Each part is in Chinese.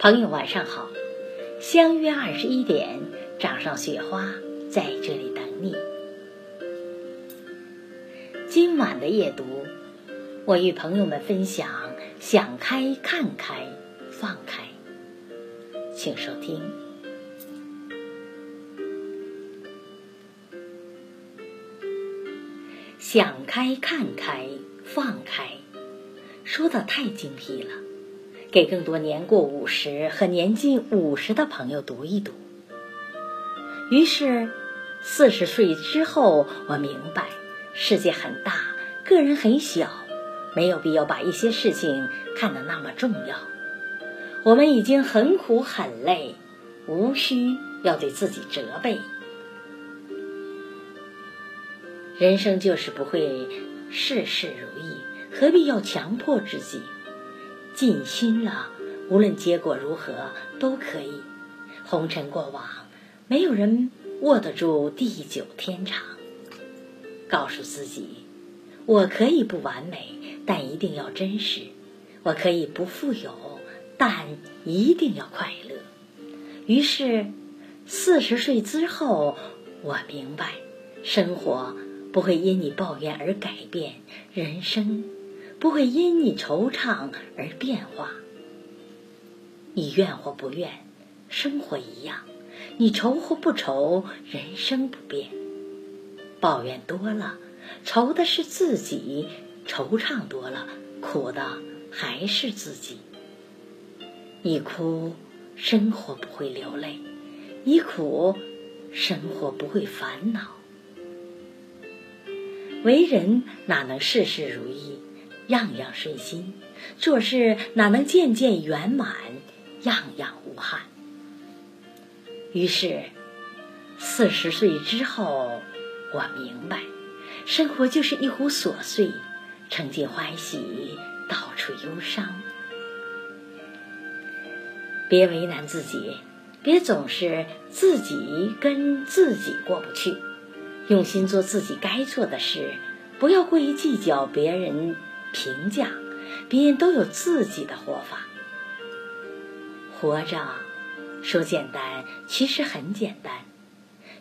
朋友晚上好，相约二十一点，掌上雪花在这里等你。今晚的夜读，我与朋友们分享：想开、看开、放开。请收听。想开、看开、放开，说的太精辟了。给更多年过五十和年近五十的朋友读一读。于是，四十岁之后，我明白世界很大，个人很小，没有必要把一些事情看得那么重要。我们已经很苦很累，无需要对自己责备。人生就是不会事事如意，何必要强迫自己？尽心了，无论结果如何都可以。红尘过往，没有人握得住地久天长。告诉自己，我可以不完美，但一定要真实；我可以不富有，但一定要快乐。于是，四十岁之后，我明白，生活不会因你抱怨而改变，人生。不会因你惆怅而变化。你怨或不怨，生活一样；你愁或不愁，人生不变。抱怨多了，愁的是自己；惆怅多了，苦的还是自己。你哭，生活不会流泪；你苦，生活不会烦恼。为人哪能事事如意？样样顺心，做事哪能件件圆满，样样无憾。于是，四十岁之后，我明白，生活就是一壶琐碎，曾经欢喜，到处忧伤。别为难自己，别总是自己跟自己过不去，用心做自己该做的事，不要过于计较别人。评价别人都有自己的活法，活着说简单，其实很简单。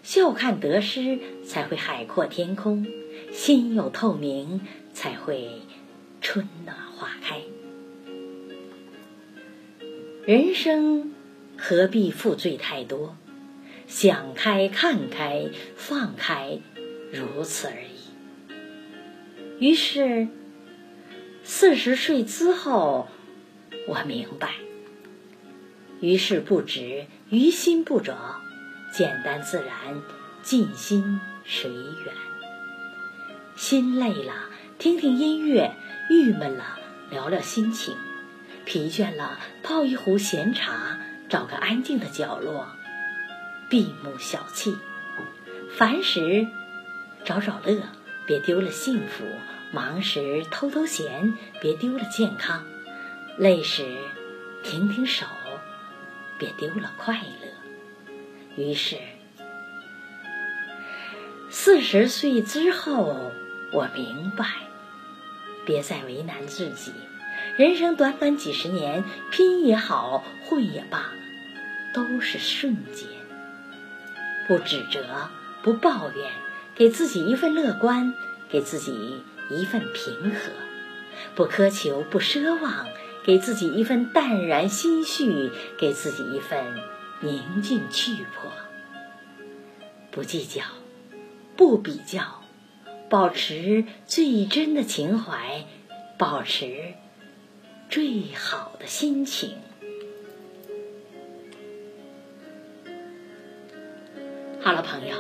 笑看得失，才会海阔天空；心有透明，才会春暖花开。人生何必负罪太多？想开、看开、放开，如此而已。于是。四十岁之后，我明白，于事不直，于心不着，简单自然，尽心随缘。心累了，听听音乐；郁闷了，聊聊心情；疲倦了，泡一壶闲茶，找个安静的角落，闭目小憩。凡事找找乐，别丢了幸福。忙时偷偷闲，别丢了健康；累时停停手，别丢了快乐。于是，四十岁之后，我明白，别再为难自己。人生短短几十年，拼也好，混也罢，都是瞬间。不指责，不抱怨，给自己一份乐观，给自己。一份平和，不苛求，不奢望，给自己一份淡然心绪，给自己一份宁静气魄。不计较，不比较，保持最真的情怀，保持最好的心情。好了，朋友，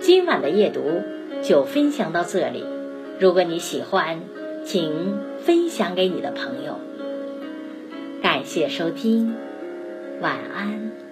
今晚的夜读就分享到这里。如果你喜欢，请分享给你的朋友。感谢收听，晚安。